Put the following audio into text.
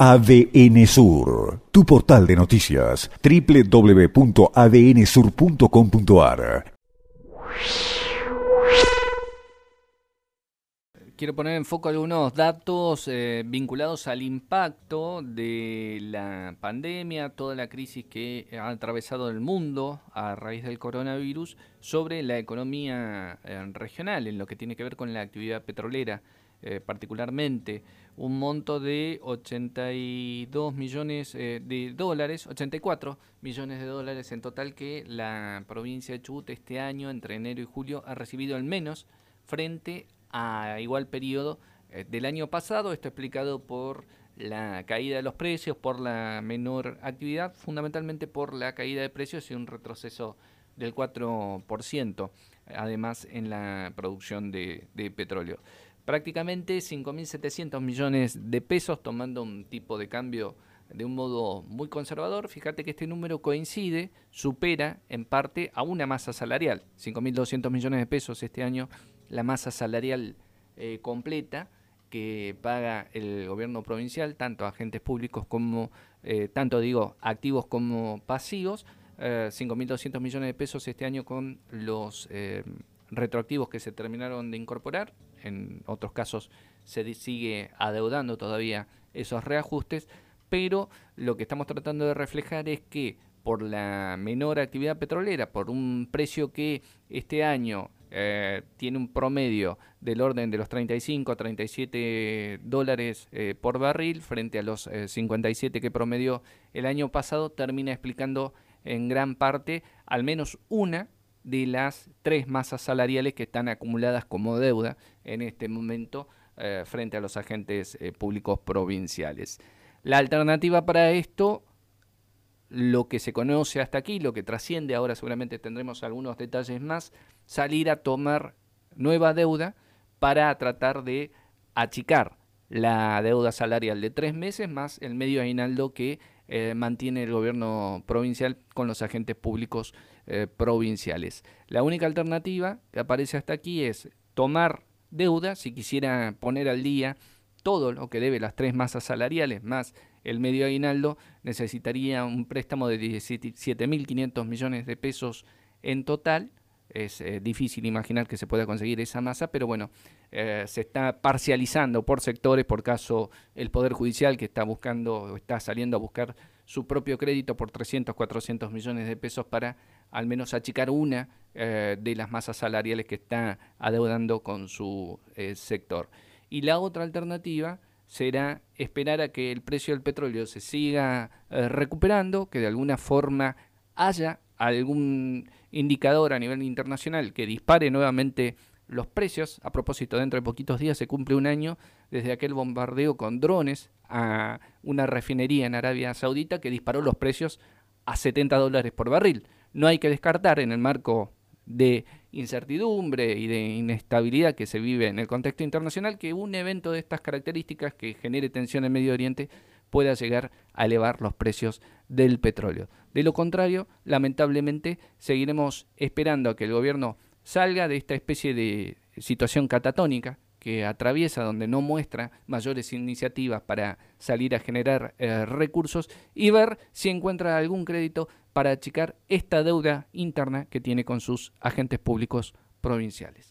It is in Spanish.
ADN Sur, tu portal de noticias, www.adnsur.com.ar. Quiero poner en foco algunos datos eh, vinculados al impacto de la pandemia, toda la crisis que ha atravesado el mundo a raíz del coronavirus sobre la economía eh, regional, en lo que tiene que ver con la actividad petrolera. Eh, particularmente un monto de 82 millones eh, de dólares, 84 millones de dólares en total que la provincia de Chubut este año, entre enero y julio, ha recibido al menos frente a igual periodo eh, del año pasado. Esto explicado por la caída de los precios, por la menor actividad, fundamentalmente por la caída de precios y un retroceso del 4%, además en la producción de petróleo prácticamente 5.700 millones de pesos, tomando un tipo de cambio de un modo muy conservador. Fíjate que este número coincide, supera en parte a una masa salarial. 5.200 millones de pesos este año, la masa salarial eh, completa que paga el gobierno provincial, tanto agentes públicos como, eh, tanto digo, activos como pasivos. 5.200 eh, millones de pesos este año con los retroactivos que se terminaron de incorporar, en otros casos se sigue adeudando todavía esos reajustes, pero lo que estamos tratando de reflejar es que por la menor actividad petrolera, por un precio que este año eh, tiene un promedio del orden de los 35 a 37 dólares eh, por barril frente a los 57 eh, que promedió el año pasado, termina explicando en gran parte al menos una de las tres masas salariales que están acumuladas como deuda en este momento eh, frente a los agentes eh, públicos provinciales. La alternativa para esto, lo que se conoce hasta aquí, lo que trasciende, ahora seguramente tendremos algunos detalles más, salir a tomar nueva deuda para tratar de achicar la deuda salarial de tres meses más el medio aguinaldo que eh, mantiene el gobierno provincial con los agentes públicos eh, provinciales. La única alternativa que aparece hasta aquí es tomar deuda, si quisiera poner al día todo lo que debe las tres masas salariales más el medio aguinaldo, necesitaría un préstamo de 17.500 millones de pesos en total. Es eh, difícil imaginar que se pueda conseguir esa masa, pero bueno, eh, se está parcializando por sectores, por caso el Poder Judicial que está buscando, está saliendo a buscar su propio crédito por 300, 400 millones de pesos para al menos achicar una eh, de las masas salariales que está adeudando con su sector. Y la otra alternativa será esperar a que el precio del petróleo se siga recuperando, que de alguna forma haya algún indicador a nivel internacional que dispare nuevamente los precios. A propósito, dentro de poquitos días se cumple un año desde aquel bombardeo con drones a una refinería en Arabia Saudita que disparó los precios a 70 dólares por barril no hay que descartar en el marco de incertidumbre y de inestabilidad que se vive en el contexto internacional que un evento de estas características que genere tensión en Medio Oriente pueda llegar a elevar los precios del petróleo. De lo contrario, lamentablemente, seguiremos esperando a que el gobierno salga de esta especie de situación catatónica que atraviesa, donde no muestra mayores iniciativas para salir a generar eh, recursos y ver si encuentra algún crédito para achicar esta deuda interna que tiene con sus agentes públicos provinciales.